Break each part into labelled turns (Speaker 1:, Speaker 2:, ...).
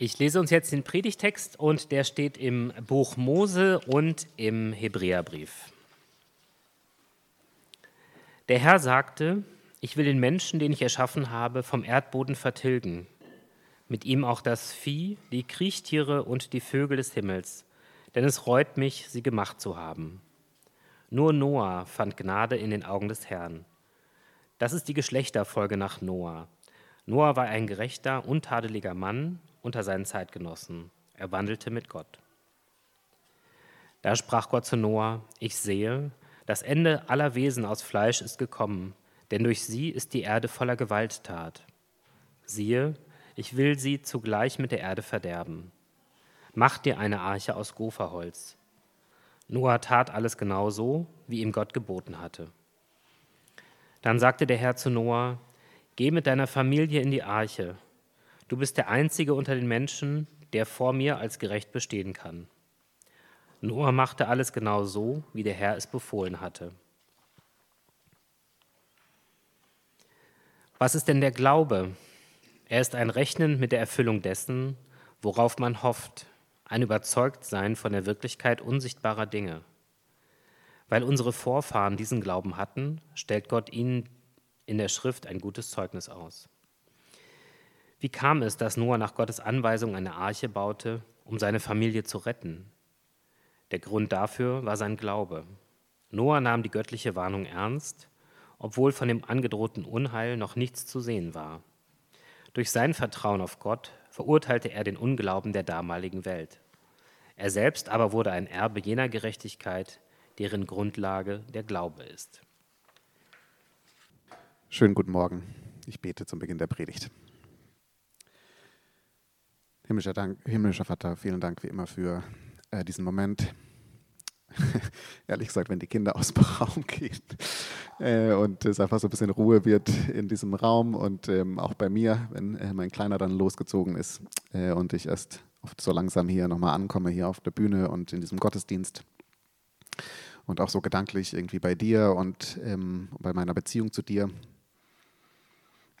Speaker 1: Ich lese uns jetzt den Predigtext und der steht im Buch Mose und im Hebräerbrief. Der Herr sagte, ich will den Menschen, den ich erschaffen habe, vom Erdboden vertilgen, mit ihm auch das Vieh, die Kriechtiere und die Vögel des Himmels, denn es reut mich, sie gemacht zu haben. Nur Noah fand Gnade in den Augen des Herrn. Das ist die Geschlechterfolge nach Noah. Noah war ein gerechter, untadeliger Mann unter seinen Zeitgenossen. Er wandelte mit Gott. Da sprach Gott zu Noah, ich sehe, das Ende aller Wesen aus Fleisch ist gekommen, denn durch sie ist die Erde voller Gewalttat. Siehe, ich will sie zugleich mit der Erde verderben. Mach dir eine Arche aus Gopherholz. Noah tat alles genau so, wie ihm Gott geboten hatte. Dann sagte der Herr zu Noah, Geh mit deiner Familie in die Arche Du bist der Einzige unter den Menschen, der vor mir als gerecht bestehen kann. Noah machte alles genau so, wie der Herr es befohlen hatte. Was ist denn der Glaube? Er ist ein Rechnen mit der Erfüllung dessen, worauf man hofft, ein Überzeugtsein von der Wirklichkeit unsichtbarer Dinge. Weil unsere Vorfahren diesen Glauben hatten, stellt Gott ihnen in der Schrift ein gutes Zeugnis aus. Wie kam es, dass Noah nach Gottes Anweisung eine Arche baute, um seine Familie zu retten? Der Grund dafür war sein Glaube. Noah nahm die göttliche Warnung ernst, obwohl von dem angedrohten Unheil noch nichts zu sehen war. Durch sein Vertrauen auf Gott verurteilte er den Unglauben der damaligen Welt. Er selbst aber wurde ein Erbe jener Gerechtigkeit, deren Grundlage der Glaube ist.
Speaker 2: Schönen guten Morgen. Ich bete zum Beginn der Predigt. Himmlischer, Dank, himmlischer Vater, vielen Dank wie immer für äh, diesen Moment. Ehrlich gesagt, wenn die Kinder aus dem Raum gehen äh, und es einfach so ein bisschen Ruhe wird in diesem Raum und ähm, auch bei mir, wenn äh, mein Kleiner dann losgezogen ist äh, und ich erst oft so langsam hier nochmal ankomme, hier auf der Bühne und in diesem Gottesdienst und auch so gedanklich irgendwie bei dir und ähm, bei meiner Beziehung zu dir.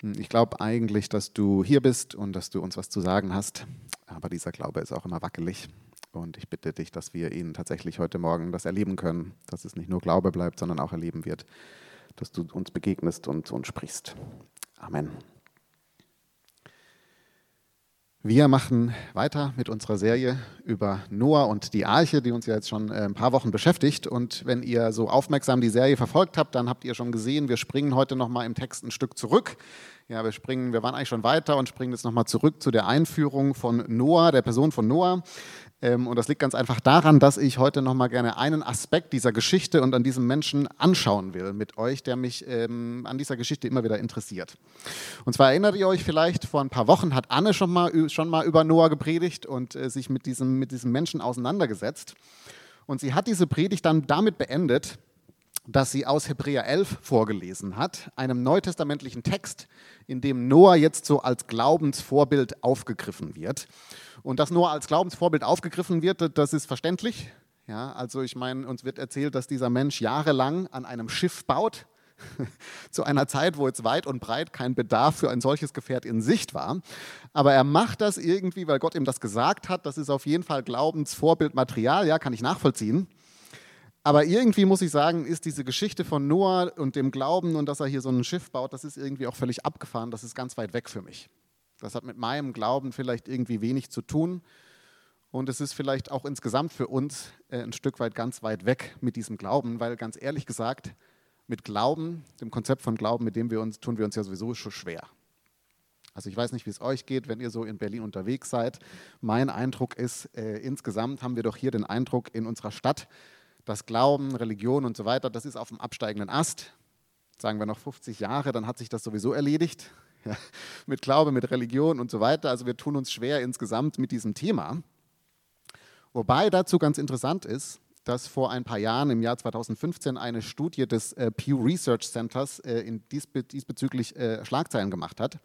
Speaker 2: Ich glaube eigentlich, dass du hier bist und dass du uns was zu sagen hast, aber dieser Glaube ist auch immer wackelig. Und ich bitte dich, dass wir ihn tatsächlich heute Morgen das erleben können, dass es nicht nur Glaube bleibt, sondern auch erleben wird, dass du uns begegnest und uns sprichst. Amen. Wir machen weiter mit unserer Serie über Noah und die Arche, die uns ja jetzt schon äh, ein paar Wochen beschäftigt. Und wenn ihr so aufmerksam die Serie verfolgt habt, dann habt ihr schon gesehen, wir springen heute nochmal im Text ein Stück zurück. Ja, wir springen, wir waren eigentlich schon weiter und springen jetzt nochmal zurück zu der Einführung von Noah, der Person von Noah. Ähm, und das liegt ganz einfach daran, dass ich heute nochmal gerne einen Aspekt dieser Geschichte und an diesem Menschen anschauen will mit euch, der mich ähm, an dieser Geschichte immer wieder interessiert. Und zwar erinnert ihr euch vielleicht, vor ein paar Wochen hat Anne schon mal, schon mal über Noah gepredigt und äh, sich mit diesem, mit diesem Menschen auseinandergesetzt. Und sie hat diese Predigt dann damit beendet, dass sie aus Hebräer 11 vorgelesen hat, einem neutestamentlichen Text, in dem Noah jetzt so als Glaubensvorbild aufgegriffen wird. Und dass Noah als Glaubensvorbild aufgegriffen wird, das ist verständlich. Ja, also ich meine, uns wird erzählt, dass dieser Mensch jahrelang an einem Schiff baut, zu einer Zeit, wo jetzt weit und breit kein Bedarf für ein solches Gefährt in Sicht war. Aber er macht das irgendwie, weil Gott ihm das gesagt hat. Das ist auf jeden Fall Glaubensvorbildmaterial, ja, kann ich nachvollziehen. Aber irgendwie muss ich sagen, ist diese Geschichte von Noah und dem Glauben und dass er hier so ein Schiff baut, das ist irgendwie auch völlig abgefahren. Das ist ganz weit weg für mich. Das hat mit meinem Glauben vielleicht irgendwie wenig zu tun. Und es ist vielleicht auch insgesamt für uns äh, ein Stück weit ganz weit weg mit diesem Glauben, weil ganz ehrlich gesagt, mit Glauben, dem Konzept von Glauben, mit dem wir uns, tun wir uns ja sowieso schon schwer. Also ich weiß nicht, wie es euch geht, wenn ihr so in Berlin unterwegs seid. Mein Eindruck ist, äh, insgesamt haben wir doch hier den Eindruck in unserer Stadt, dass Glauben, Religion und so weiter, das ist auf dem absteigenden Ast. Sagen wir noch 50 Jahre, dann hat sich das sowieso erledigt. Ja, mit Glaube, mit Religion und so weiter. Also wir tun uns schwer insgesamt mit diesem Thema. Wobei dazu ganz interessant ist, dass vor ein paar Jahren, im Jahr 2015, eine Studie des äh, Pew Research Centers äh, in diesbe diesbezüglich äh, Schlagzeilen gemacht hat,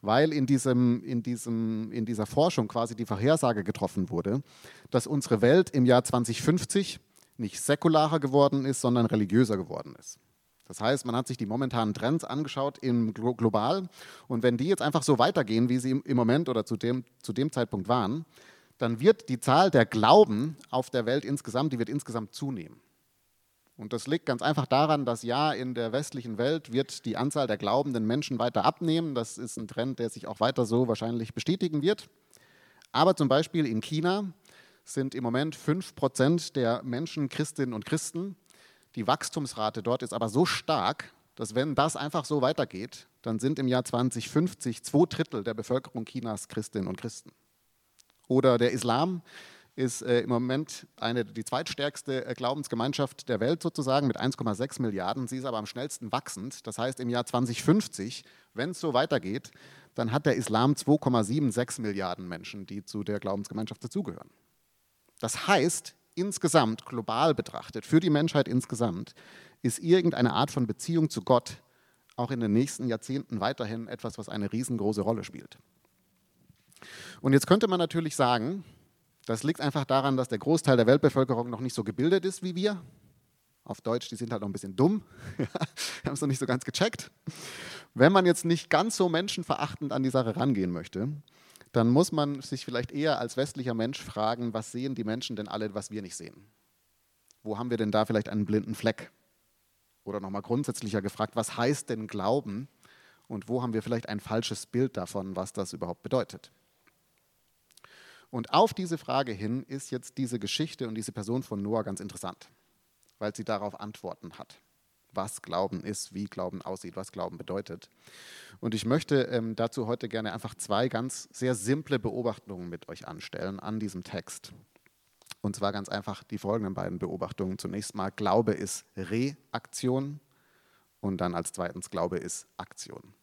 Speaker 2: weil in, diesem, in, diesem, in dieser Forschung quasi die Vorhersage getroffen wurde, dass unsere Welt im Jahr 2050 nicht säkularer geworden ist, sondern religiöser geworden ist. Das heißt, man hat sich die momentanen Trends angeschaut im global und wenn die jetzt einfach so weitergehen, wie sie im Moment oder zu dem, zu dem Zeitpunkt waren, dann wird die Zahl der Glauben auf der Welt insgesamt, die wird insgesamt zunehmen. Und das liegt ganz einfach daran, dass ja in der westlichen Welt wird die Anzahl der glaubenden Menschen weiter abnehmen. Das ist ein Trend, der sich auch weiter so wahrscheinlich bestätigen wird. Aber zum Beispiel in China sind im Moment 5% der Menschen Christinnen und Christen. Die Wachstumsrate dort ist aber so stark, dass wenn das einfach so weitergeht, dann sind im Jahr 2050 zwei Drittel der Bevölkerung Chinas Christinnen und Christen. Oder der Islam ist äh, im Moment eine, die zweitstärkste äh, Glaubensgemeinschaft der Welt sozusagen mit 1,6 Milliarden. Sie ist aber am schnellsten wachsend. Das heißt, im Jahr 2050, wenn es so weitergeht, dann hat der Islam 2,76 Milliarden Menschen, die zu der Glaubensgemeinschaft dazugehören. Das heißt, insgesamt, global betrachtet, für die Menschheit insgesamt, ist irgendeine Art von Beziehung zu Gott auch in den nächsten Jahrzehnten weiterhin etwas, was eine riesengroße Rolle spielt. Und jetzt könnte man natürlich sagen, das liegt einfach daran, dass der Großteil der Weltbevölkerung noch nicht so gebildet ist wie wir. Auf Deutsch, die sind halt noch ein bisschen dumm. die haben es noch nicht so ganz gecheckt. Wenn man jetzt nicht ganz so menschenverachtend an die Sache rangehen möchte, dann muss man sich vielleicht eher als westlicher Mensch fragen, was sehen die Menschen denn alle, was wir nicht sehen? Wo haben wir denn da vielleicht einen blinden Fleck? Oder nochmal grundsätzlicher gefragt, was heißt denn Glauben? Und wo haben wir vielleicht ein falsches Bild davon, was das überhaupt bedeutet? Und auf diese Frage hin ist jetzt diese Geschichte und diese Person von Noah ganz interessant, weil sie darauf Antworten hat, was Glauben ist, wie Glauben aussieht, was Glauben bedeutet. Und ich möchte ähm, dazu heute gerne einfach zwei ganz sehr simple Beobachtungen mit euch anstellen an diesem Text. Und zwar ganz einfach die folgenden beiden Beobachtungen. Zunächst mal, Glaube ist Reaktion und dann als zweitens, Glaube ist Aktion.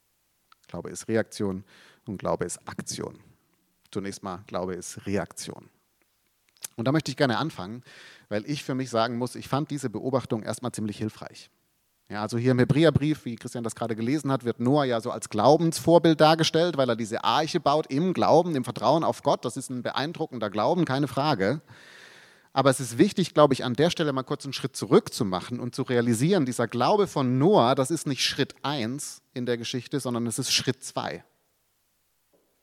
Speaker 2: Glaube ist Reaktion und Glaube ist Aktion zunächst mal glaube, ist Reaktion. Und da möchte ich gerne anfangen, weil ich für mich sagen muss, ich fand diese Beobachtung erstmal ziemlich hilfreich. Ja, also hier im Hebräerbrief, wie Christian das gerade gelesen hat, wird Noah ja so als Glaubensvorbild dargestellt, weil er diese Arche baut im Glauben, im Vertrauen auf Gott. Das ist ein beeindruckender Glauben, keine Frage. Aber es ist wichtig, glaube ich, an der Stelle mal kurz einen Schritt zurück zu machen und zu realisieren, dieser Glaube von Noah, das ist nicht Schritt 1 in der Geschichte, sondern es ist Schritt 2.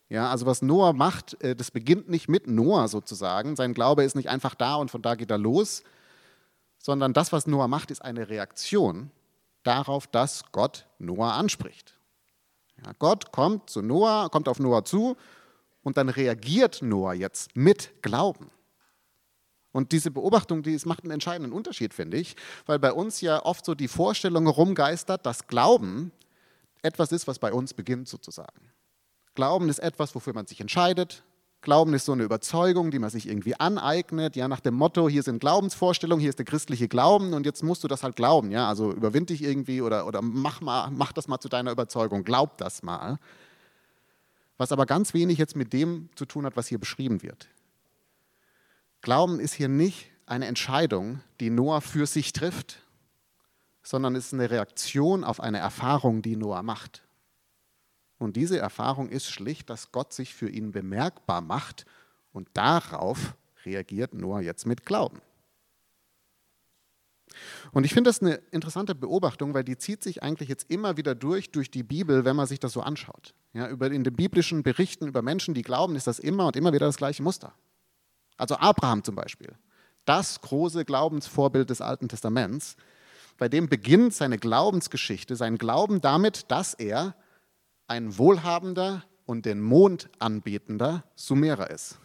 Speaker 2: Ja, also was Noah macht, äh, das beginnt nicht mit Noah sozusagen. Sein Glaube ist nicht einfach da und von da geht er los, sondern das, was Noah macht, ist eine Reaktion darauf, dass Gott Noah anspricht. Ja, Gott kommt zu Noah, kommt auf Noah zu und dann reagiert Noah jetzt mit Glauben. Und diese Beobachtung, die macht einen entscheidenden Unterschied, finde ich, weil bei uns ja oft so die Vorstellung herumgeistert, dass Glauben etwas ist, was bei uns beginnt sozusagen. Glauben ist etwas, wofür man sich entscheidet. Glauben ist so eine Überzeugung, die man sich irgendwie aneignet, ja, nach dem Motto, hier sind Glaubensvorstellungen, hier ist der christliche Glauben und jetzt musst du das halt glauben, ja, also überwind dich irgendwie oder, oder mach, mal, mach das mal zu deiner Überzeugung, glaub das mal. Was aber ganz wenig jetzt mit dem zu tun hat, was hier beschrieben wird. Glauben ist hier nicht eine Entscheidung, die Noah für sich trifft, sondern ist eine Reaktion auf eine Erfahrung, die Noah macht. Und diese Erfahrung ist schlicht, dass Gott sich für ihn bemerkbar macht und darauf reagiert Noah jetzt mit Glauben. Und ich finde das eine interessante Beobachtung, weil die zieht sich eigentlich jetzt immer wieder durch, durch die Bibel, wenn man sich das so anschaut. Ja, über, in den biblischen Berichten über Menschen, die glauben, ist das immer und immer wieder das gleiche Muster. Also Abraham zum Beispiel, das große Glaubensvorbild des Alten Testaments, bei dem beginnt seine Glaubensgeschichte, sein Glauben damit, dass er ein wohlhabender und den Mond anbetender Sumerer ist.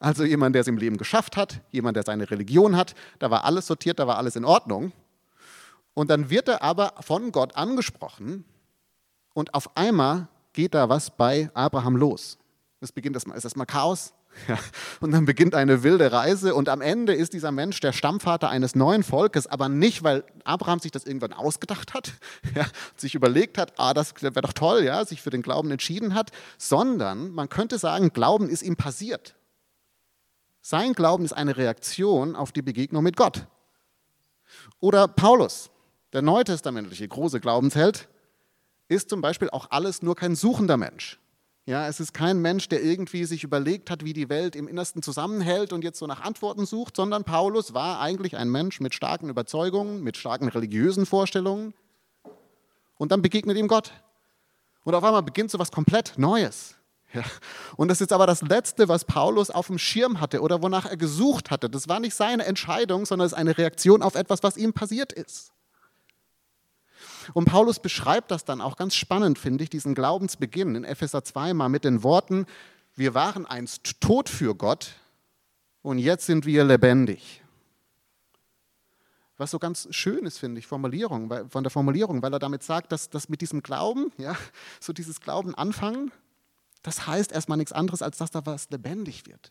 Speaker 2: Also jemand, der es im Leben geschafft hat, jemand, der seine Religion hat, da war alles sortiert, da war alles in Ordnung. Und dann wird er aber von Gott angesprochen und auf einmal geht da was bei Abraham los. Es beginnt erstmal, ist erstmal Chaos, ja, und dann beginnt eine wilde Reise und am Ende ist dieser Mensch der Stammvater eines neuen Volkes, aber nicht, weil Abraham sich das irgendwann ausgedacht hat, ja, sich überlegt hat, ah, das wäre doch toll, ja, sich für den Glauben entschieden hat, sondern man könnte sagen, Glauben ist ihm passiert. Sein Glauben ist eine Reaktion auf die Begegnung mit Gott. Oder Paulus, der neutestamentliche große Glaubensheld, ist zum Beispiel auch alles nur kein suchender Mensch. Ja, es ist kein Mensch, der irgendwie sich überlegt hat, wie die Welt im Innersten zusammenhält und jetzt so nach Antworten sucht, sondern Paulus war eigentlich ein Mensch mit starken Überzeugungen, mit starken religiösen Vorstellungen, Und dann begegnet ihm Gott. Und auf einmal beginnt so was komplett Neues. Ja. Und das ist aber das Letzte, was Paulus auf dem Schirm hatte oder wonach er gesucht hatte. Das war nicht seine Entscheidung, sondern es ist eine Reaktion auf etwas, was ihm passiert ist. Und Paulus beschreibt das dann auch ganz spannend, finde ich, diesen Glaubensbeginn in Epheser 2 mal mit den Worten, wir waren einst tot für Gott und jetzt sind wir lebendig. Was so ganz schön ist, finde ich, Formulierung, von der Formulierung, weil er damit sagt, dass, dass mit diesem Glauben, ja, so dieses Glauben anfangen, das heißt erstmal nichts anderes, als dass da was lebendig wird.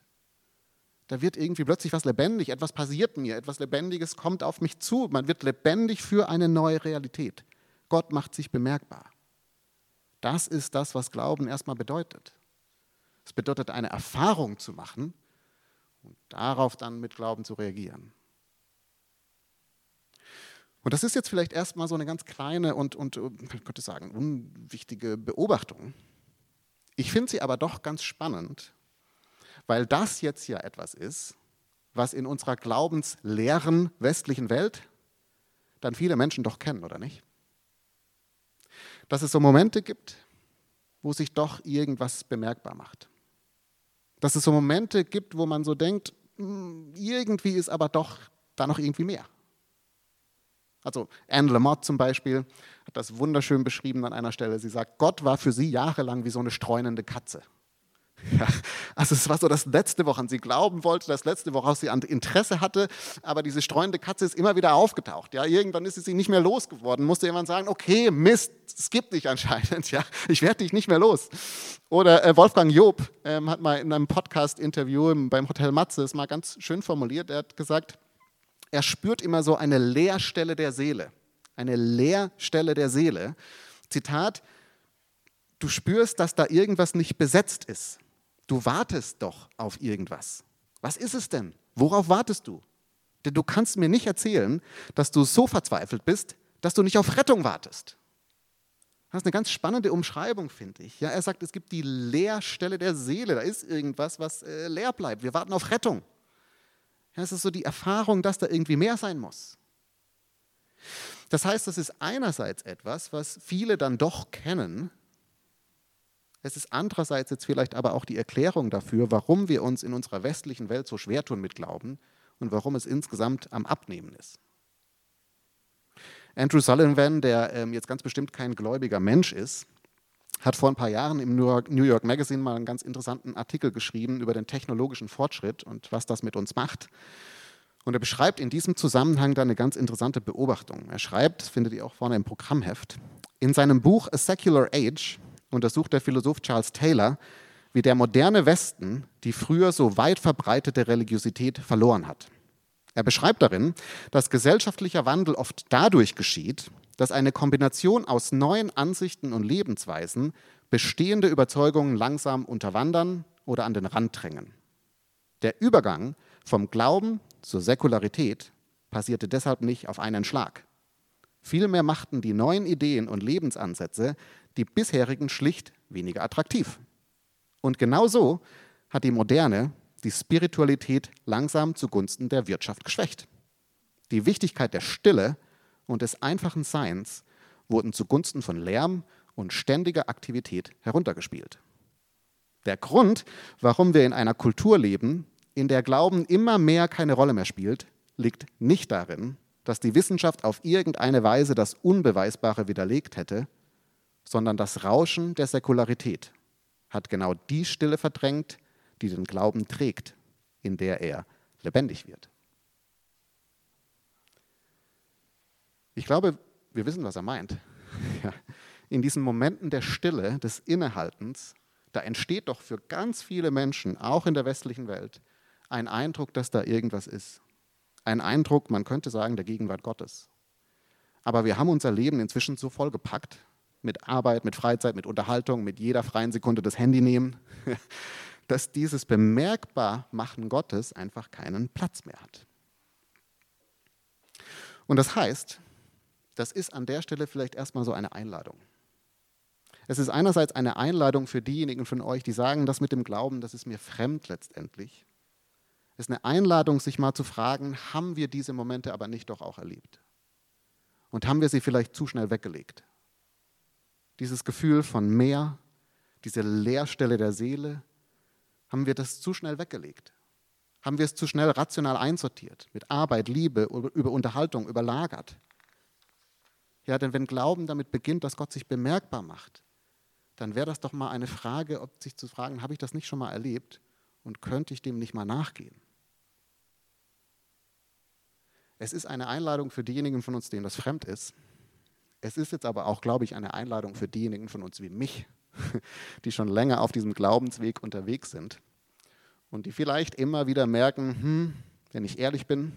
Speaker 2: Da wird irgendwie plötzlich was lebendig, etwas passiert mir, etwas Lebendiges kommt auf mich zu. Man wird lebendig für eine neue Realität. Gott macht sich bemerkbar. Das ist das, was Glauben erstmal bedeutet. Es bedeutet, eine Erfahrung zu machen und darauf dann mit Glauben zu reagieren. Und das ist jetzt vielleicht erstmal so eine ganz kleine und, und ich könnte sagen, unwichtige Beobachtung. Ich finde sie aber doch ganz spannend, weil das jetzt ja etwas ist, was in unserer glaubensleeren westlichen Welt dann viele Menschen doch kennen, oder nicht? Dass es so Momente gibt, wo sich doch irgendwas bemerkbar macht. Dass es so Momente gibt, wo man so denkt, hm, irgendwie ist aber doch da noch irgendwie mehr. Also Anne Lamott zum Beispiel hat das wunderschön beschrieben an einer Stelle. Sie sagt, Gott war für sie jahrelang wie so eine streunende Katze. Ja, also es war so das letzte, woran sie glauben wollte, das letzte, woraus sie an Interesse hatte, aber diese streunende Katze ist immer wieder aufgetaucht. Ja, irgendwann ist sie nicht mehr losgeworden, musste jemand sagen, okay, Mist, es gibt dich anscheinend, ja, ich werde dich nicht mehr los. Oder äh, Wolfgang Job ähm, hat mal in einem Podcast-Interview beim Hotel Matze es mal ganz schön formuliert, er hat gesagt, er spürt immer so eine Leerstelle der Seele. Eine Leerstelle der Seele. Zitat, du spürst, dass da irgendwas nicht besetzt ist. Du wartest doch auf irgendwas. Was ist es denn? Worauf wartest du? Denn du kannst mir nicht erzählen, dass du so verzweifelt bist, dass du nicht auf Rettung wartest. Das ist eine ganz spannende Umschreibung, finde ich. Ja, er sagt, es gibt die Leerstelle der Seele. Da ist irgendwas, was äh, leer bleibt. Wir warten auf Rettung. Ja, es ist so die Erfahrung, dass da irgendwie mehr sein muss. Das heißt, das ist einerseits etwas, was viele dann doch kennen. Es ist andererseits jetzt vielleicht aber auch die Erklärung dafür, warum wir uns in unserer westlichen Welt so schwer tun mit Glauben und warum es insgesamt am Abnehmen ist. Andrew Sullivan, der ähm, jetzt ganz bestimmt kein gläubiger Mensch ist, hat vor ein paar Jahren im New York, New York Magazine mal einen ganz interessanten Artikel geschrieben über den technologischen Fortschritt und was das mit uns macht. Und er beschreibt in diesem Zusammenhang dann eine ganz interessante Beobachtung. Er schreibt, findet ihr auch vorne im Programmheft, in seinem Buch A Secular Age untersucht der Philosoph Charles Taylor, wie der moderne Westen die früher so weit verbreitete Religiosität verloren hat. Er beschreibt darin, dass gesellschaftlicher Wandel oft dadurch geschieht, dass eine Kombination aus neuen Ansichten und Lebensweisen bestehende Überzeugungen langsam unterwandern oder an den Rand drängen. Der Übergang vom Glauben zur Säkularität passierte deshalb nicht auf einen Schlag. Vielmehr machten die neuen Ideen und Lebensansätze die bisherigen schlicht weniger attraktiv. Und genau so hat die Moderne die Spiritualität langsam zugunsten der Wirtschaft geschwächt. Die Wichtigkeit der Stille und des einfachen Seins wurden zugunsten von Lärm und ständiger Aktivität heruntergespielt. Der Grund, warum wir in einer Kultur leben, in der Glauben immer mehr keine Rolle mehr spielt, liegt nicht darin, dass die Wissenschaft auf irgendeine Weise das Unbeweisbare widerlegt hätte, sondern das Rauschen der Säkularität hat genau die Stille verdrängt, die den Glauben trägt, in der er lebendig wird. Ich glaube, wir wissen, was er meint. In diesen Momenten der Stille, des Innehaltens, da entsteht doch für ganz viele Menschen, auch in der westlichen Welt, ein Eindruck, dass da irgendwas ist. Ein Eindruck, man könnte sagen, der Gegenwart Gottes. Aber wir haben unser Leben inzwischen so vollgepackt mit Arbeit, mit Freizeit, mit Unterhaltung, mit jeder freien Sekunde das Handy nehmen, dass dieses Bemerkbarmachen Gottes einfach keinen Platz mehr hat. Und das heißt, das ist an der Stelle vielleicht erstmal so eine Einladung. Es ist einerseits eine Einladung für diejenigen von euch, die sagen, das mit dem Glauben, das ist mir fremd letztendlich. Ist eine Einladung, sich mal zu fragen, haben wir diese Momente aber nicht doch auch erlebt? Und haben wir sie vielleicht zu schnell weggelegt? dieses Gefühl von mehr, diese Leerstelle der Seele, haben wir das zu schnell weggelegt. Haben wir es zu schnell rational einsortiert, mit Arbeit, Liebe, über Unterhaltung überlagert. Ja, denn wenn Glauben damit beginnt, dass Gott sich bemerkbar macht, dann wäre das doch mal eine Frage, ob sich zu fragen, habe ich das nicht schon mal erlebt und könnte ich dem nicht mal nachgehen? Es ist eine Einladung für diejenigen von uns, denen das fremd ist. Es ist jetzt aber auch, glaube ich, eine Einladung für diejenigen von uns wie mich, die schon länger auf diesem Glaubensweg unterwegs sind und die vielleicht immer wieder merken, hm, wenn ich ehrlich bin,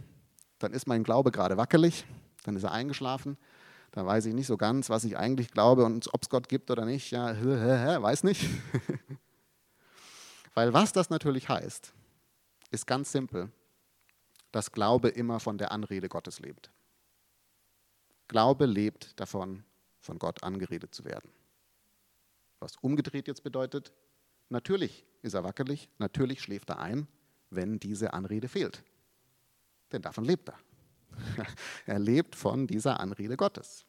Speaker 2: dann ist mein Glaube gerade wackelig, dann ist er eingeschlafen, dann weiß ich nicht so ganz, was ich eigentlich glaube und ob es Gott gibt oder nicht, ja, weiß nicht. Weil was das natürlich heißt, ist ganz simpel, dass Glaube immer von der Anrede Gottes lebt. Glaube lebt davon, von Gott angeredet zu werden. Was umgedreht jetzt bedeutet, natürlich ist er wackelig, natürlich schläft er ein, wenn diese Anrede fehlt. Denn davon lebt er. Er lebt von dieser Anrede Gottes.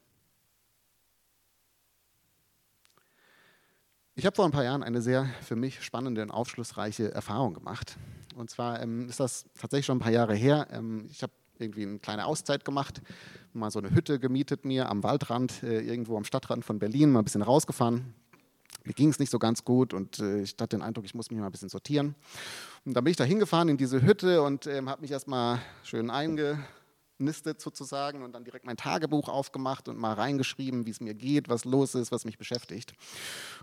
Speaker 2: Ich habe vor ein paar Jahren eine sehr für mich spannende und aufschlussreiche Erfahrung gemacht. Und zwar ähm, ist das tatsächlich schon ein paar Jahre her. Ähm, ich habe irgendwie eine kleine Auszeit gemacht, mal so eine Hütte gemietet mir am Waldrand, äh, irgendwo am Stadtrand von Berlin, mal ein bisschen rausgefahren. Mir ging es nicht so ganz gut und äh, ich hatte den Eindruck, ich muss mich mal ein bisschen sortieren. Und dann bin ich da hingefahren in diese Hütte und ähm, habe mich erstmal schön einge nistet sozusagen und dann direkt mein Tagebuch aufgemacht und mal reingeschrieben, wie es mir geht, was los ist, was mich beschäftigt.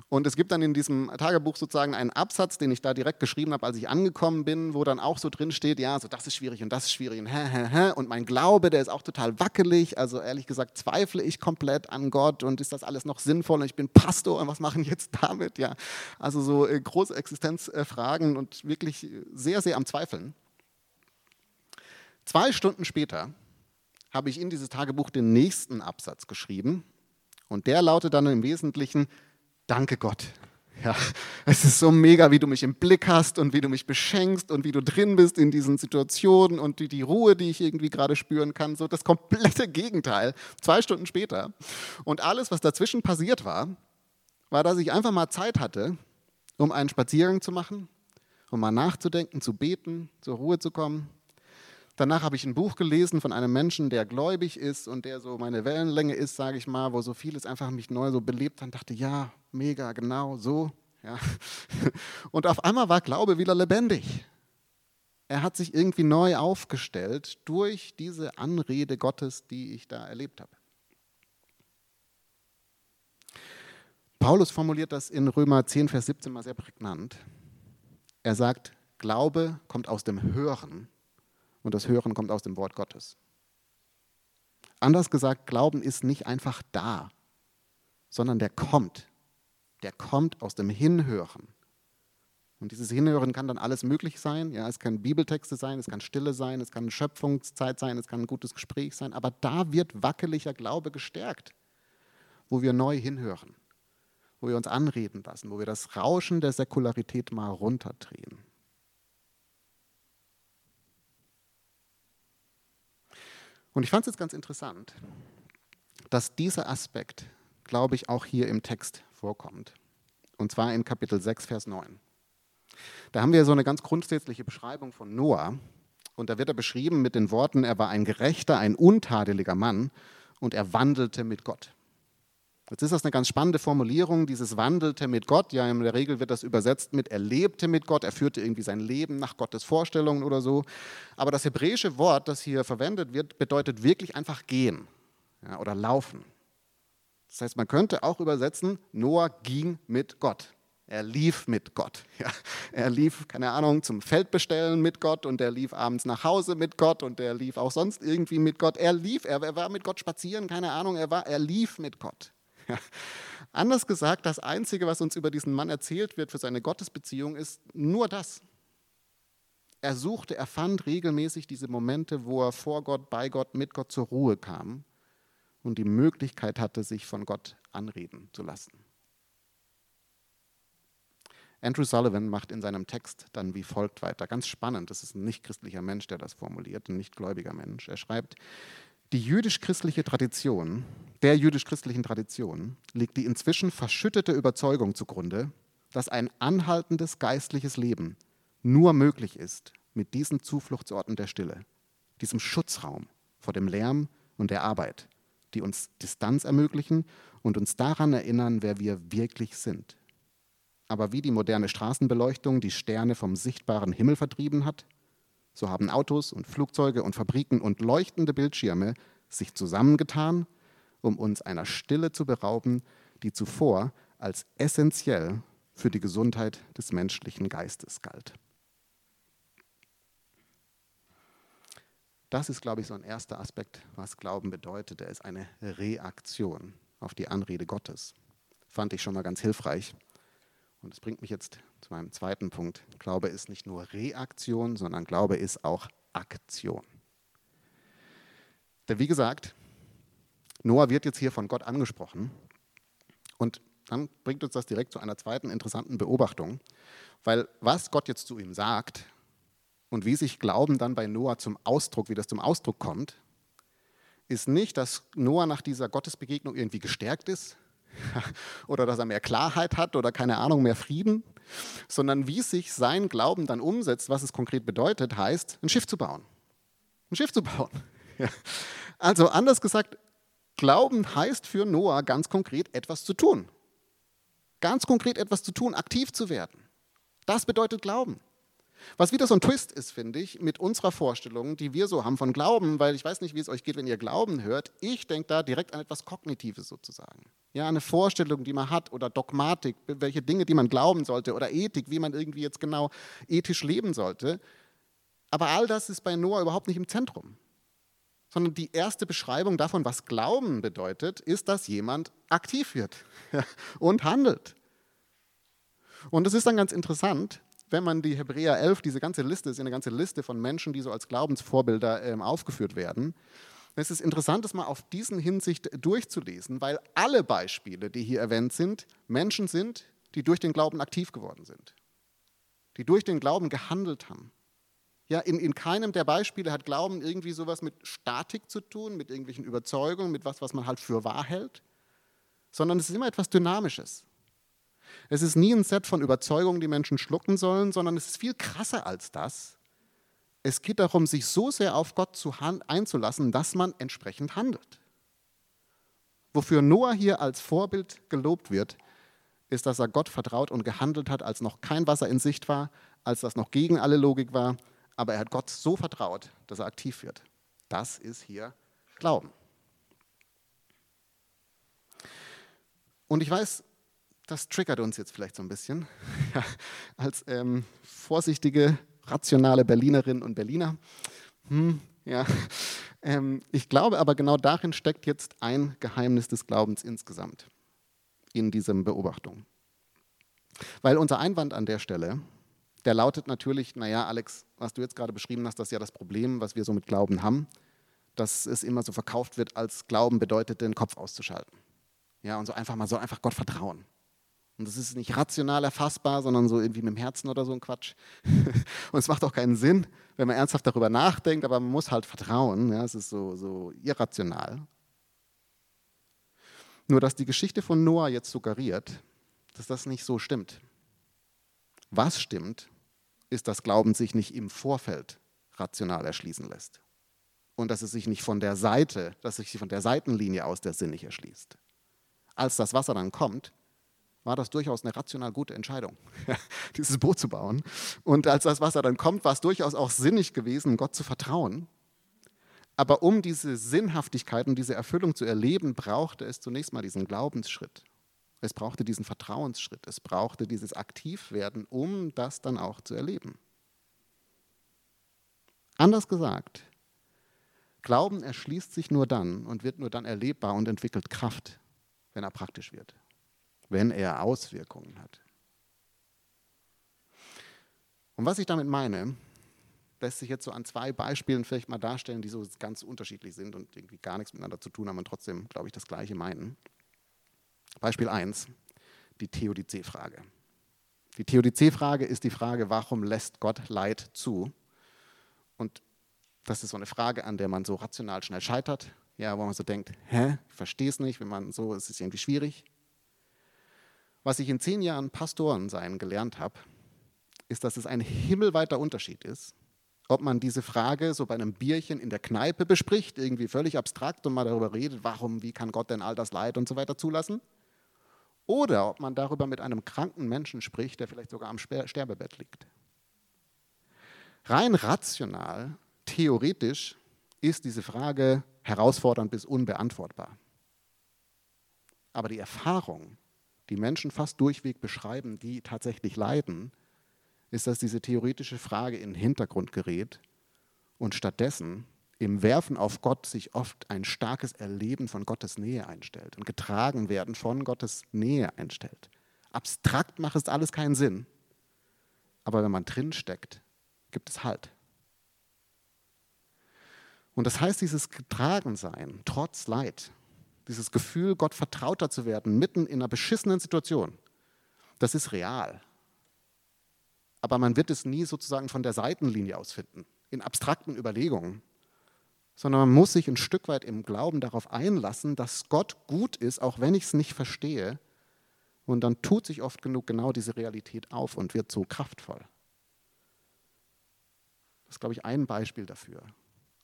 Speaker 2: Und es gibt dann in diesem Tagebuch sozusagen einen Absatz, den ich da direkt geschrieben habe, als ich angekommen bin, wo dann auch so drin steht, ja, so das ist schwierig und das ist schwierig und hä, hä, hä. Und mein Glaube, der ist auch total wackelig. Also ehrlich gesagt zweifle ich komplett an Gott und ist das alles noch sinnvoll und ich bin Pastor und was machen jetzt damit? Ja, also so äh, große Existenzfragen und wirklich sehr, sehr am Zweifeln. Zwei Stunden später habe ich in dieses Tagebuch den nächsten Absatz geschrieben. Und der lautet dann im Wesentlichen, danke Gott. Ja, es ist so mega, wie du mich im Blick hast und wie du mich beschenkst und wie du drin bist in diesen Situationen und die, die Ruhe, die ich irgendwie gerade spüren kann. So das komplette Gegenteil. Zwei Stunden später. Und alles, was dazwischen passiert war, war, dass ich einfach mal Zeit hatte, um einen Spaziergang zu machen, um mal nachzudenken, zu beten, zur Ruhe zu kommen, Danach habe ich ein Buch gelesen von einem Menschen, der gläubig ist und der so meine Wellenlänge ist, sage ich mal, wo so vieles einfach mich neu so belebt hat und dachte, ja, mega, genau so. Ja. Und auf einmal war Glaube wieder lebendig. Er hat sich irgendwie neu aufgestellt durch diese Anrede Gottes, die ich da erlebt habe. Paulus formuliert das in Römer 10, Vers 17 mal sehr prägnant. Er sagt, Glaube kommt aus dem Hören und das Hören kommt aus dem Wort Gottes. Anders gesagt, Glauben ist nicht einfach da, sondern der kommt. Der kommt aus dem Hinhören. Und dieses Hinhören kann dann alles möglich sein. Ja, es kann Bibeltexte sein, es kann Stille sein, es kann Schöpfungszeit sein, es kann ein gutes Gespräch sein. Aber da wird wackeliger Glaube gestärkt, wo wir neu hinhören, wo wir uns anreden lassen, wo wir das Rauschen der Säkularität mal runterdrehen. Und ich fand es jetzt ganz interessant, dass dieser Aspekt, glaube ich, auch hier im Text vorkommt. Und zwar in Kapitel 6, Vers 9. Da haben wir so eine ganz grundsätzliche Beschreibung von Noah. Und da wird er beschrieben mit den Worten, er war ein gerechter, ein untadeliger Mann und er wandelte mit Gott. Jetzt ist das eine ganz spannende Formulierung, dieses wandelte mit Gott. Ja, in der Regel wird das übersetzt mit er lebte mit Gott, er führte irgendwie sein Leben nach Gottes Vorstellungen oder so. Aber das hebräische Wort, das hier verwendet wird, bedeutet wirklich einfach gehen ja, oder laufen. Das heißt, man könnte auch übersetzen, Noah ging mit Gott. Er lief mit Gott. Ja, er lief, keine Ahnung, zum Feldbestellen mit Gott und er lief abends nach Hause mit Gott und er lief auch sonst irgendwie mit Gott. Er lief, er, er war mit Gott spazieren, keine Ahnung, er, war, er lief mit Gott. Anders gesagt, das Einzige, was uns über diesen Mann erzählt wird für seine Gottesbeziehung, ist nur das. Er suchte, er fand regelmäßig diese Momente, wo er vor Gott, bei Gott, mit Gott zur Ruhe kam und die Möglichkeit hatte, sich von Gott anreden zu lassen. Andrew Sullivan macht in seinem Text dann wie folgt weiter. Ganz spannend, das ist ein nicht christlicher Mensch, der das formuliert, ein nicht gläubiger Mensch. Er schreibt, Die jüdisch-christliche Tradition, der jüdisch-christlichen Tradition, liegt die inzwischen verschüttete Überzeugung zugrunde, dass ein anhaltendes geistliches Leben nur möglich ist mit diesen Zufluchtsorten der Stille, diesem Schutzraum vor dem Lärm und der Arbeit, die uns Distanz ermöglichen und uns daran erinnern, wer wir wirklich sind. Aber wie die moderne Straßenbeleuchtung die Sterne vom sichtbaren Himmel vertrieben hat, so haben Autos und Flugzeuge und Fabriken und leuchtende Bildschirme sich zusammengetan, um uns einer Stille zu berauben, die zuvor als essentiell für die Gesundheit des menschlichen Geistes galt. Das ist, glaube ich, so ein erster Aspekt, was Glauben bedeutet. Er ist eine Reaktion auf die Anrede Gottes. Fand ich schon mal ganz hilfreich. Und das bringt mich jetzt zu meinem zweiten Punkt. Glaube ist nicht nur Reaktion, sondern Glaube ist auch Aktion. Denn wie gesagt, Noah wird jetzt hier von Gott angesprochen. Und dann bringt uns das direkt zu einer zweiten interessanten Beobachtung. Weil was Gott jetzt zu ihm sagt und wie sich Glauben dann bei Noah zum Ausdruck, wie das zum Ausdruck kommt, ist nicht, dass Noah nach dieser Gottesbegegnung irgendwie gestärkt ist oder dass er mehr Klarheit hat oder keine Ahnung, mehr Frieden, sondern wie sich sein Glauben dann umsetzt, was es konkret bedeutet, heißt, ein Schiff zu bauen. Ein Schiff zu bauen. Also anders gesagt, Glauben heißt für Noah ganz konkret etwas zu tun. Ganz konkret etwas zu tun, aktiv zu werden. Das bedeutet Glauben. Was wieder so ein Twist ist, finde ich, mit unserer Vorstellung, die wir so haben von Glauben, weil ich weiß nicht, wie es euch geht, wenn ihr Glauben hört. Ich denke da direkt an etwas Kognitives sozusagen. Ja, eine Vorstellung, die man hat oder Dogmatik, welche Dinge, die man glauben sollte oder Ethik, wie man irgendwie jetzt genau ethisch leben sollte. Aber all das ist bei Noah überhaupt nicht im Zentrum. Sondern die erste Beschreibung davon, was Glauben bedeutet, ist, dass jemand aktiv wird und handelt. Und es ist dann ganz interessant, wenn man die Hebräer 11, diese ganze Liste, ist eine ganze Liste von Menschen, die so als Glaubensvorbilder ähm, aufgeführt werden. Es ist interessant, das mal auf diesen Hinsicht durchzulesen, weil alle Beispiele, die hier erwähnt sind, Menschen sind, die durch den Glauben aktiv geworden sind, die durch den Glauben gehandelt haben. Ja, in, in keinem der Beispiele hat Glauben irgendwie sowas mit Statik zu tun, mit irgendwelchen Überzeugungen, mit was, was man halt für wahr hält, sondern es ist immer etwas Dynamisches. Es ist nie ein Set von Überzeugungen, die Menschen schlucken sollen, sondern es ist viel krasser als das. Es geht darum, sich so sehr auf Gott zu einzulassen, dass man entsprechend handelt. Wofür Noah hier als Vorbild gelobt wird, ist, dass er Gott vertraut und gehandelt hat, als noch kein Wasser in Sicht war, als das noch gegen alle Logik war. Aber er hat Gott so vertraut, dass er aktiv wird. Das ist hier Glauben. Und ich weiß, das triggert uns jetzt vielleicht so ein bisschen. Ja, als ähm, vorsichtige, rationale Berlinerinnen und Berliner. Hm, ja. Ähm, ich glaube aber, genau darin steckt jetzt ein Geheimnis des Glaubens insgesamt, in diesem Beobachtung. Weil unser Einwand an der Stelle, der lautet natürlich, naja, Alex, was du jetzt gerade beschrieben hast, das ist ja das Problem, was wir so mit Glauben haben, dass es immer so verkauft wird, als Glauben bedeutet, den Kopf auszuschalten. Ja, und so einfach mal so einfach Gott vertrauen. Und das ist nicht rational erfassbar, sondern so irgendwie mit dem Herzen oder so ein Quatsch. Und es macht auch keinen Sinn, wenn man ernsthaft darüber nachdenkt, aber man muss halt vertrauen. Ja, es ist so, so irrational. Nur dass die Geschichte von Noah jetzt suggeriert, dass das nicht so stimmt. Was stimmt, ist, dass Glauben sich nicht im Vorfeld rational erschließen lässt. Und dass es sich nicht von der Seite, dass sich von der Seitenlinie aus der Sinn nicht erschließt. Als das Wasser dann kommt, war das durchaus eine rational gute Entscheidung, dieses Boot zu bauen. Und als das Wasser dann kommt, war es durchaus auch sinnig gewesen, Gott zu vertrauen. Aber um diese Sinnhaftigkeit und diese Erfüllung zu erleben, brauchte es zunächst mal diesen Glaubensschritt. Es brauchte diesen Vertrauensschritt. Es brauchte dieses Aktivwerden, um das dann auch zu erleben. Anders gesagt, Glauben erschließt sich nur dann und wird nur dann erlebbar und entwickelt Kraft, wenn er praktisch wird wenn er Auswirkungen hat. Und was ich damit meine, lässt sich jetzt so an zwei Beispielen vielleicht mal darstellen, die so ganz unterschiedlich sind und irgendwie gar nichts miteinander zu tun haben und trotzdem, glaube ich, das Gleiche meinen. Beispiel 1, die Theodizee-Frage. Die Theodizee-Frage ist die Frage, warum lässt Gott Leid zu? Und das ist so eine Frage, an der man so rational schnell scheitert, ja, wo man so denkt, hä, ich verstehe es nicht, wenn man so, es ist irgendwie schwierig. Was ich in zehn Jahren Pastoren sein gelernt habe, ist, dass es ein himmelweiter Unterschied ist, ob man diese Frage so bei einem Bierchen in der Kneipe bespricht, irgendwie völlig abstrakt und mal darüber redet, warum, wie kann Gott denn all das Leid und so weiter zulassen, oder ob man darüber mit einem kranken Menschen spricht, der vielleicht sogar am Sterbebett liegt. Rein rational, theoretisch ist diese Frage herausfordernd bis unbeantwortbar. Aber die Erfahrung, die Menschen fast durchweg beschreiben, die tatsächlich leiden, ist, dass diese theoretische Frage in den Hintergrund gerät und stattdessen im Werfen auf Gott sich oft ein starkes Erleben von Gottes Nähe einstellt und getragen werden von Gottes Nähe einstellt. Abstrakt macht es alles keinen Sinn, aber wenn man drin steckt, gibt es Halt. Und das heißt, dieses Getragensein, trotz Leid, dieses Gefühl, Gott vertrauter zu werden, mitten in einer beschissenen Situation, das ist real. Aber man wird es nie sozusagen von der Seitenlinie aus finden, in abstrakten Überlegungen, sondern man muss sich ein Stück weit im Glauben darauf einlassen, dass Gott gut ist, auch wenn ich es nicht verstehe. Und dann tut sich oft genug genau diese Realität auf und wird so kraftvoll. Das ist, glaube ich, ein Beispiel dafür,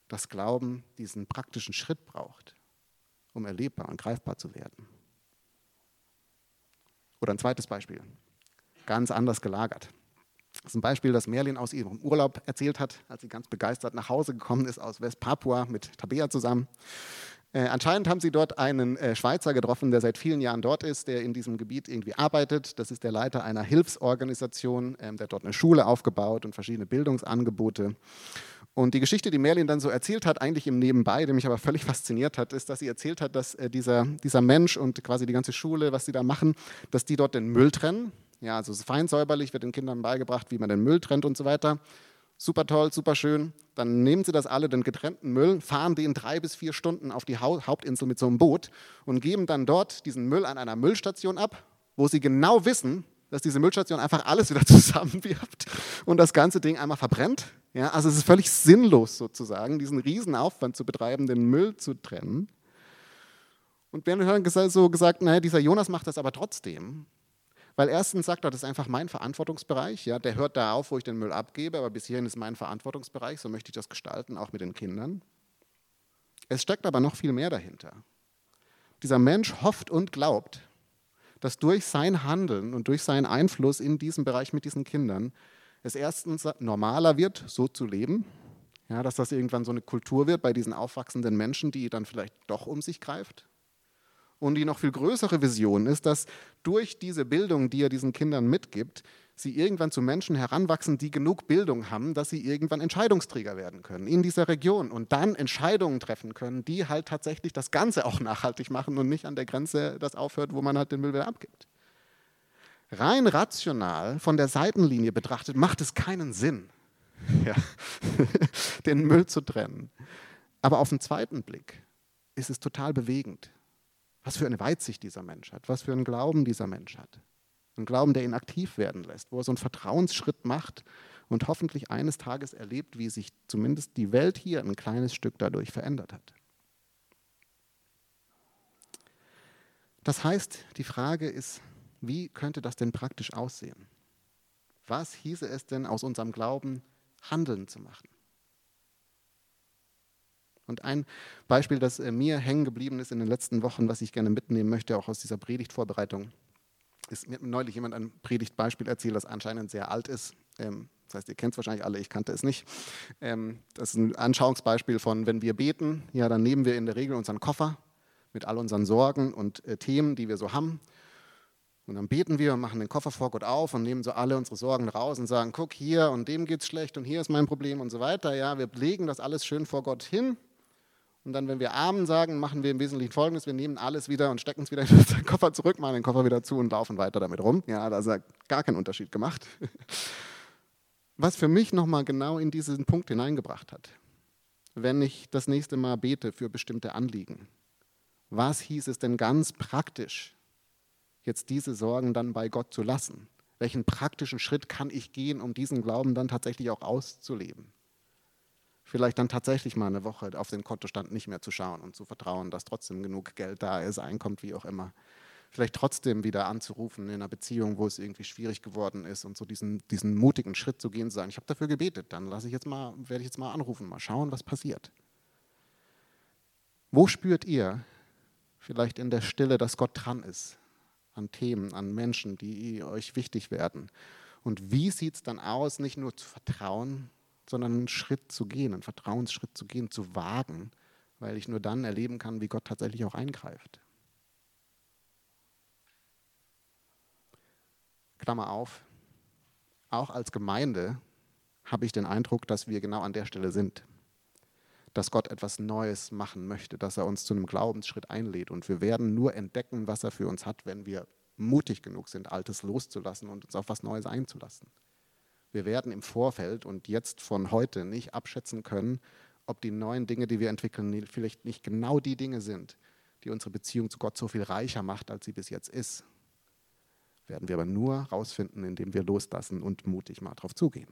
Speaker 2: dass Glauben diesen praktischen Schritt braucht, um erlebbar und greifbar zu werden. Oder ein zweites Beispiel, ganz anders gelagert. Das ist ein Beispiel, das Merlin aus ihrem Urlaub erzählt hat, als sie ganz begeistert nach Hause gekommen ist aus West-Papua mit Tabea zusammen. Äh, anscheinend haben sie dort einen äh, Schweizer getroffen, der seit vielen Jahren dort ist, der in diesem Gebiet irgendwie arbeitet. Das ist der Leiter einer Hilfsorganisation, ähm, der dort eine Schule aufgebaut und verschiedene Bildungsangebote. Und die Geschichte, die Merlin dann so erzählt hat, eigentlich im Nebenbei, die mich aber völlig fasziniert hat, ist, dass sie erzählt hat, dass äh, dieser, dieser Mensch und quasi die ganze Schule, was sie da machen, dass die dort den Müll trennen ja, also fein säuberlich wird den Kindern beigebracht, wie man den Müll trennt und so weiter. Super toll, super schön. Dann nehmen sie das alle, den getrennten Müll, fahren den drei bis vier Stunden auf die Hauptinsel mit so einem Boot und geben dann dort diesen Müll an einer Müllstation ab, wo sie genau wissen, dass diese Müllstation einfach alles wieder zusammenwirft und das ganze Ding einmal verbrennt. Ja, also es ist völlig sinnlos sozusagen, diesen riesen Aufwand zu betreiben, den Müll zu trennen. Und wir haben so gesagt, naja, dieser Jonas macht das aber trotzdem. Weil erstens sagt er, das ist einfach mein Verantwortungsbereich. Ja, der hört da auf, wo ich den Müll abgebe, aber bis hierhin ist mein Verantwortungsbereich, so möchte ich das gestalten, auch mit den Kindern. Es steckt aber noch viel mehr dahinter. Dieser Mensch hofft und glaubt, dass durch sein Handeln und durch seinen Einfluss in diesem Bereich mit diesen Kindern es erstens normaler wird, so zu leben, ja, dass das irgendwann so eine Kultur wird bei diesen aufwachsenden Menschen, die dann vielleicht doch um sich greift. Und die noch viel größere Vision ist, dass durch diese Bildung, die er diesen Kindern mitgibt, sie irgendwann zu Menschen heranwachsen, die genug Bildung haben, dass sie irgendwann Entscheidungsträger werden können in dieser Region und dann Entscheidungen treffen können, die halt tatsächlich das Ganze auch nachhaltig machen und nicht an der Grenze das aufhört, wo man halt den Müll wieder abgibt. Rein rational von der Seitenlinie betrachtet macht es keinen Sinn, ja, den Müll zu trennen. Aber auf den zweiten Blick ist es total bewegend. Was für eine Weitsicht dieser Mensch hat, was für einen Glauben dieser Mensch hat. Ein Glauben, der ihn aktiv werden lässt, wo er so einen Vertrauensschritt macht und hoffentlich eines Tages erlebt, wie sich zumindest die Welt hier ein kleines Stück dadurch verändert hat. Das heißt, die Frage ist, wie könnte das denn praktisch aussehen? Was hieße es denn aus unserem Glauben Handeln zu machen? Und ein Beispiel, das äh, mir hängen geblieben ist in den letzten Wochen, was ich gerne mitnehmen möchte, auch aus dieser Predigtvorbereitung, ist mir neulich jemand ein Predigtbeispiel erzählt, das anscheinend sehr alt ist. Ähm, das heißt, ihr kennt es wahrscheinlich alle, ich kannte es nicht. Ähm, das ist ein Anschauungsbeispiel von, wenn wir beten, ja, dann nehmen wir in der Regel unseren Koffer mit all unseren Sorgen und äh, Themen, die wir so haben. Und dann beten wir und machen den Koffer vor Gott auf und nehmen so alle unsere Sorgen raus und sagen, guck hier und dem geht es schlecht und hier ist mein Problem und so weiter. Ja, wir legen das alles schön vor Gott hin und dann, wenn wir Amen sagen, machen wir im Wesentlichen Folgendes: Wir nehmen alles wieder und stecken es wieder in unseren Koffer zurück, machen den Koffer wieder zu und laufen weiter damit rum. Ja, da hat gar keinen Unterschied gemacht. Was für mich nochmal genau in diesen Punkt hineingebracht hat, wenn ich das nächste Mal bete für bestimmte Anliegen. Was hieß es denn ganz praktisch, jetzt diese Sorgen dann bei Gott zu lassen? Welchen praktischen Schritt kann ich gehen, um diesen Glauben dann tatsächlich auch auszuleben? vielleicht dann tatsächlich mal eine Woche auf den Kontostand nicht mehr zu schauen und zu vertrauen, dass trotzdem genug Geld da ist, einkommt, wie auch immer. Vielleicht trotzdem wieder anzurufen in einer Beziehung, wo es irgendwie schwierig geworden ist und so diesen, diesen mutigen Schritt zu gehen, zu sagen, ich habe dafür gebetet, dann lasse ich jetzt mal, werde ich jetzt mal anrufen, mal schauen, was passiert. Wo spürt ihr vielleicht in der Stille, dass Gott dran ist an Themen, an Menschen, die euch wichtig werden? Und wie sieht es dann aus, nicht nur zu vertrauen, sondern einen Schritt zu gehen, einen Vertrauensschritt zu gehen, zu wagen, weil ich nur dann erleben kann, wie Gott tatsächlich auch eingreift. Klammer auf, auch als Gemeinde habe ich den Eindruck, dass wir genau an der Stelle sind. Dass Gott etwas Neues machen möchte, dass er uns zu einem Glaubensschritt einlädt. Und wir werden nur entdecken, was er für uns hat, wenn wir mutig genug sind, Altes loszulassen und uns auf was Neues einzulassen. Wir werden im Vorfeld und jetzt von heute nicht abschätzen können, ob die neuen Dinge, die wir entwickeln, vielleicht nicht genau die Dinge sind, die unsere Beziehung zu Gott so viel reicher macht, als sie bis jetzt ist. Werden wir aber nur rausfinden, indem wir loslassen und mutig mal drauf zugehen.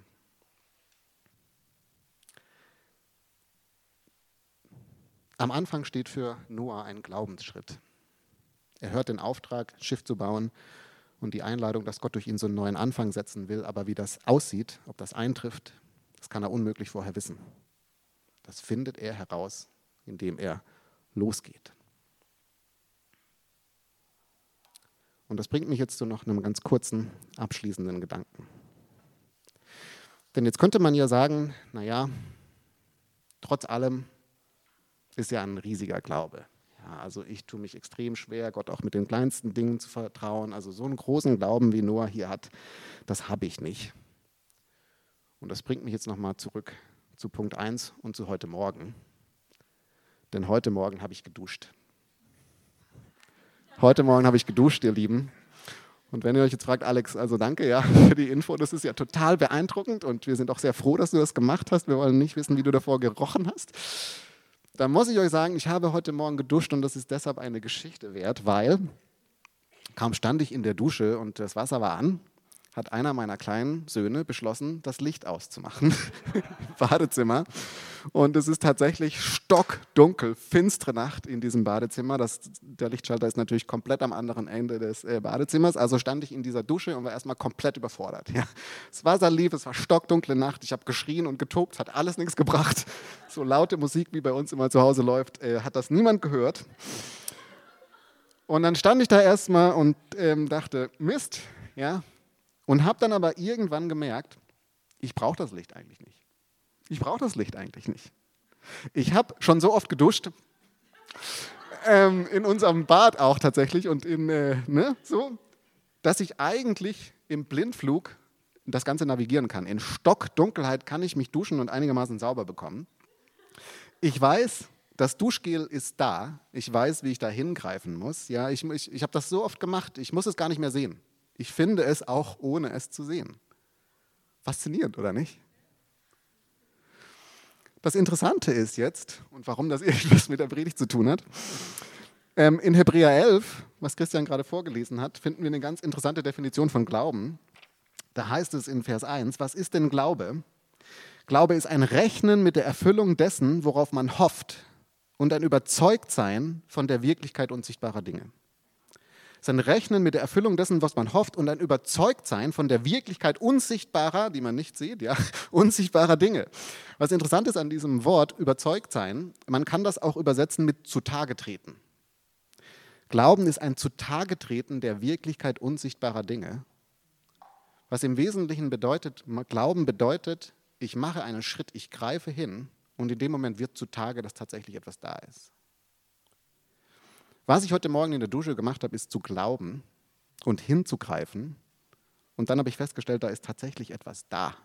Speaker 2: Am Anfang steht für Noah ein Glaubensschritt. Er hört den Auftrag, Schiff zu bauen und die Einladung, dass Gott durch ihn so einen neuen Anfang setzen will. Aber wie das aussieht, ob das eintrifft, das kann er unmöglich vorher wissen. Das findet er heraus, indem er losgeht. Und das bringt mich jetzt zu noch einem ganz kurzen abschließenden Gedanken. Denn jetzt könnte man ja sagen, naja, trotz allem ist ja ein riesiger Glaube. Ja, also ich tue mich extrem schwer, Gott auch mit den kleinsten Dingen zu vertrauen. Also so einen großen Glauben, wie Noah hier hat, das habe ich nicht. Und das bringt mich jetzt nochmal zurück zu Punkt 1 und zu heute Morgen. Denn heute Morgen habe ich geduscht. Heute Morgen habe ich geduscht, ihr Lieben. Und wenn ihr euch jetzt fragt, Alex, also danke ja für die Info, das ist ja total beeindruckend und wir sind auch sehr froh, dass du das gemacht hast. Wir wollen nicht wissen, wie du davor gerochen hast. Da muss ich euch sagen, ich habe heute Morgen geduscht und das ist deshalb eine Geschichte wert, weil kaum stand ich in der Dusche und das Wasser war an hat einer meiner kleinen Söhne beschlossen, das Licht auszumachen Badezimmer. Und es ist tatsächlich stockdunkel, finstere Nacht in diesem Badezimmer. Das, der Lichtschalter ist natürlich komplett am anderen Ende des äh, Badezimmers. Also stand ich in dieser Dusche und war erstmal komplett überfordert. Ja. Das Wasser lief, es war stockdunkle Nacht. Ich habe geschrien und getobt, hat alles nichts gebracht. So laute Musik, wie bei uns immer zu Hause läuft, äh, hat das niemand gehört. Und dann stand ich da erstmal und ähm, dachte, Mist, ja, und habe dann aber irgendwann gemerkt, ich brauche das Licht eigentlich nicht. Ich brauche das Licht eigentlich nicht. Ich habe schon so oft geduscht, ähm, in unserem Bad auch tatsächlich und in, äh, ne, so, dass ich eigentlich im Blindflug das Ganze navigieren kann. In Stockdunkelheit kann ich mich duschen und einigermaßen sauber bekommen. Ich weiß, das Duschgel ist da. Ich weiß, wie ich da hingreifen muss. Ja, ich, ich, ich habe das so oft gemacht, ich muss es gar nicht mehr sehen. Ich finde es auch ohne es zu sehen. Faszinierend, oder nicht? Das Interessante ist jetzt, und warum das irgendwas mit der Predigt zu tun hat, ähm, in Hebräer 11, was Christian gerade vorgelesen hat, finden wir eine ganz interessante Definition von Glauben. Da heißt es in Vers 1, was ist denn Glaube? Glaube ist ein Rechnen mit der Erfüllung dessen, worauf man hofft und ein Überzeugtsein von der Wirklichkeit unsichtbarer Dinge sein Rechnen mit der Erfüllung dessen, was man hofft und ein Überzeugtsein von der Wirklichkeit unsichtbarer, die man nicht sieht, ja, unsichtbarer Dinge. Was interessant ist an diesem Wort überzeugt sein, man kann das auch übersetzen mit zutage treten. Glauben ist ein zutage treten der Wirklichkeit unsichtbarer Dinge. Was im Wesentlichen bedeutet, Glauben bedeutet, ich mache einen Schritt, ich greife hin und in dem Moment wird zutage, dass tatsächlich etwas da ist. Was ich heute Morgen in der Dusche gemacht habe, ist zu glauben und hinzugreifen. Und dann habe ich festgestellt, da ist tatsächlich etwas da.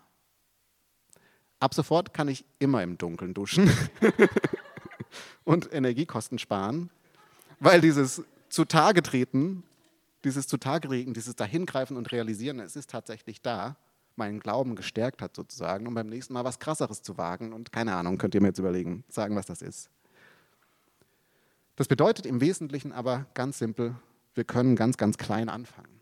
Speaker 2: Ab sofort kann ich immer im Dunkeln duschen und Energiekosten sparen, weil dieses zutage treten, dieses zutage regen, dieses dahingreifen und realisieren, es ist tatsächlich da, meinen Glauben gestärkt hat sozusagen, um beim nächsten Mal was Krasseres zu wagen. Und keine Ahnung, könnt ihr mir jetzt überlegen, sagen, was das ist. Das bedeutet im Wesentlichen aber ganz simpel, wir können ganz, ganz klein anfangen.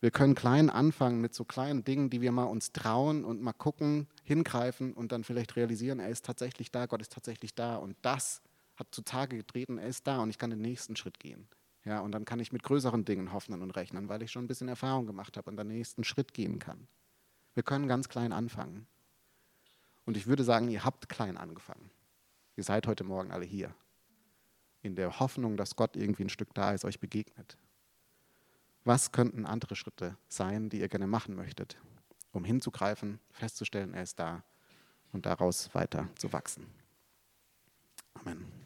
Speaker 2: Wir können klein anfangen mit so kleinen Dingen, die wir mal uns trauen und mal gucken, hingreifen und dann vielleicht realisieren, er ist tatsächlich da, Gott ist tatsächlich da und das hat zutage getreten, er ist da und ich kann den nächsten Schritt gehen. Ja, und dann kann ich mit größeren Dingen hoffen und rechnen, weil ich schon ein bisschen Erfahrung gemacht habe und den nächsten Schritt gehen kann. Wir können ganz klein anfangen. Und ich würde sagen, ihr habt klein angefangen. Ihr seid heute Morgen alle hier. In der Hoffnung, dass Gott irgendwie ein Stück da ist, euch begegnet. Was könnten andere Schritte sein, die ihr gerne machen möchtet, um hinzugreifen, festzustellen, er ist da und daraus weiter zu wachsen? Amen.